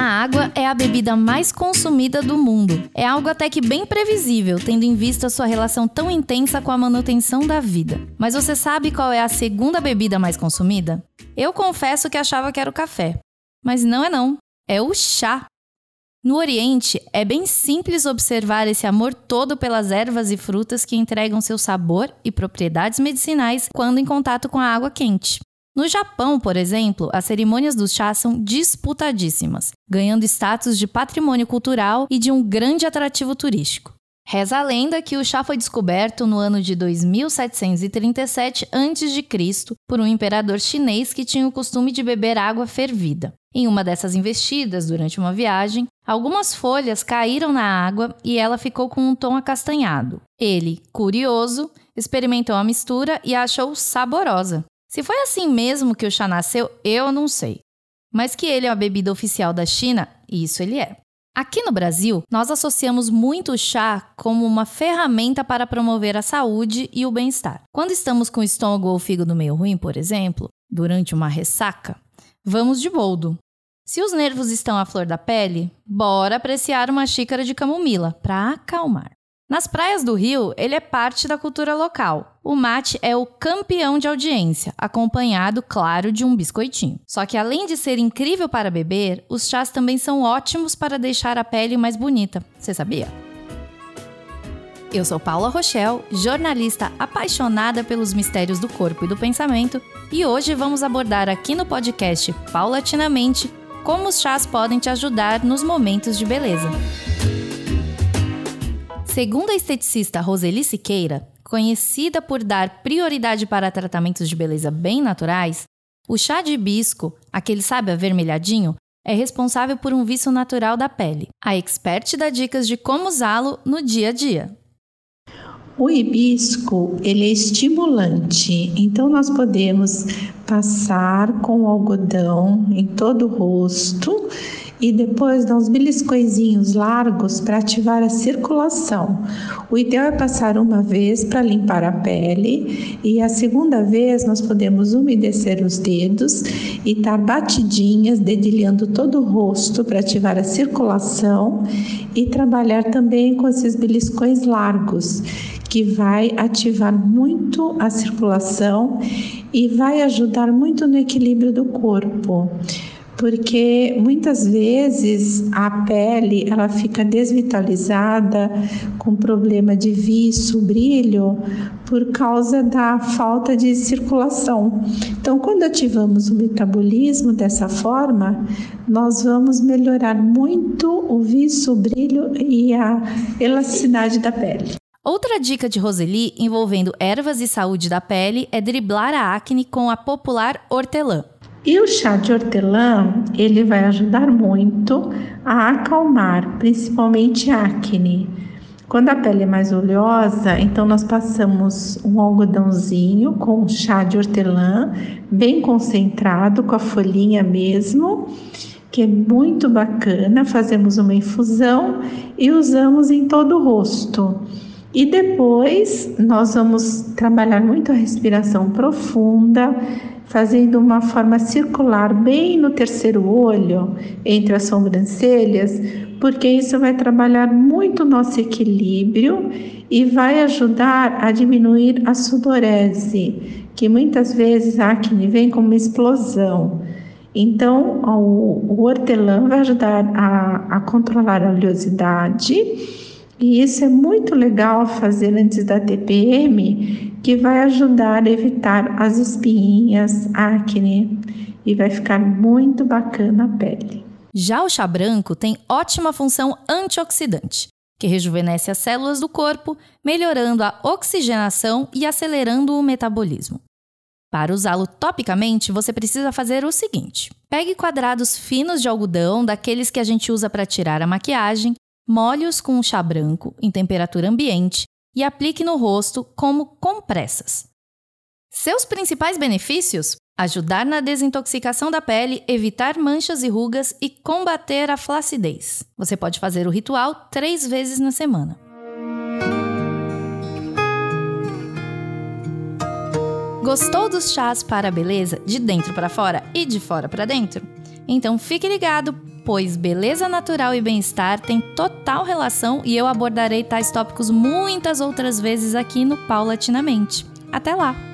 A água é a bebida mais consumida do mundo. É algo até que bem previsível, tendo em vista sua relação tão intensa com a manutenção da vida. Mas você sabe qual é a segunda bebida mais consumida? Eu confesso que achava que era o café. Mas não é não, é o chá. No Oriente, é bem simples observar esse amor todo pelas ervas e frutas que entregam seu sabor e propriedades medicinais quando em contato com a água quente. No Japão, por exemplo, as cerimônias do chá são disputadíssimas, ganhando status de patrimônio cultural e de um grande atrativo turístico. Reza a lenda que o chá foi descoberto no ano de 2737 a.C. por um imperador chinês que tinha o costume de beber água fervida. Em uma dessas investidas, durante uma viagem, algumas folhas caíram na água e ela ficou com um tom acastanhado. Ele, curioso, experimentou a mistura e a achou saborosa. Se foi assim mesmo que o chá nasceu, eu não sei. Mas que ele é a bebida oficial da China, isso ele é. Aqui no Brasil, nós associamos muito o chá como uma ferramenta para promover a saúde e o bem-estar. Quando estamos com o estômago ou o fígado meio ruim, por exemplo, durante uma ressaca, vamos de boldo. Se os nervos estão à flor da pele, bora apreciar uma xícara de camomila para acalmar. Nas praias do Rio, ele é parte da cultura local. O mate é o campeão de audiência, acompanhado, claro, de um biscoitinho. Só que além de ser incrível para beber, os chás também são ótimos para deixar a pele mais bonita. Você sabia? Eu sou Paula Rochelle, jornalista apaixonada pelos mistérios do corpo e do pensamento, e hoje vamos abordar aqui no podcast Paulatinamente como os chás podem te ajudar nos momentos de beleza. Segundo a esteticista Roseli Siqueira, conhecida por dar prioridade para tratamentos de beleza bem naturais, o chá de hibisco, aquele sabe avermelhadinho, é responsável por um vício natural da pele. A expert dá dicas de como usá-lo no dia a dia. O hibisco, ele é estimulante, então nós podemos passar com algodão em todo o rosto e depois dar uns beliscoizinhos largos para ativar a circulação. O ideal é passar uma vez para limpar a pele e a segunda vez nós podemos umedecer os dedos e dar batidinhas, dedilhando todo o rosto para ativar a circulação e trabalhar também com esses beliscões largos, que vai ativar muito a circulação e vai ajudar muito no equilíbrio do corpo porque muitas vezes a pele ela fica desvitalizada com problema de vício, brilho, por causa da falta de circulação. Então, quando ativamos o metabolismo dessa forma, nós vamos melhorar muito o vício, o brilho e a elasticidade da pele. Outra dica de Roseli envolvendo ervas e saúde da pele é driblar a acne com a popular hortelã. E o chá de hortelã, ele vai ajudar muito a acalmar, principalmente a acne. Quando a pele é mais oleosa, então nós passamos um algodãozinho com chá de hortelã, bem concentrado, com a folhinha mesmo, que é muito bacana. Fazemos uma infusão e usamos em todo o rosto. E depois nós vamos trabalhar muito a respiração profunda, fazendo uma forma circular bem no terceiro olho, entre as sobrancelhas, porque isso vai trabalhar muito nosso equilíbrio e vai ajudar a diminuir a sudorese, que muitas vezes a acne vem como uma explosão. Então, o, o hortelã vai ajudar a, a controlar a oleosidade e isso é muito legal fazer antes da TPM, que vai ajudar a evitar as espinhas, acne e vai ficar muito bacana a pele. Já o chá branco tem ótima função antioxidante, que rejuvenesce as células do corpo, melhorando a oxigenação e acelerando o metabolismo. Para usá-lo topicamente, você precisa fazer o seguinte: pegue quadrados finos de algodão, daqueles que a gente usa para tirar a maquiagem, molhe-os com um chá branco em temperatura ambiente e aplique no rosto como compressas. Seus principais benefícios? Ajudar na desintoxicação da pele, evitar manchas e rugas e combater a flacidez. Você pode fazer o ritual três vezes na semana. Gostou dos chás para a beleza de dentro para fora e de fora para dentro? Então fique ligado pois beleza natural e bem-estar têm total relação e eu abordarei tais tópicos muitas outras vezes aqui no Paulatinamente. Até lá!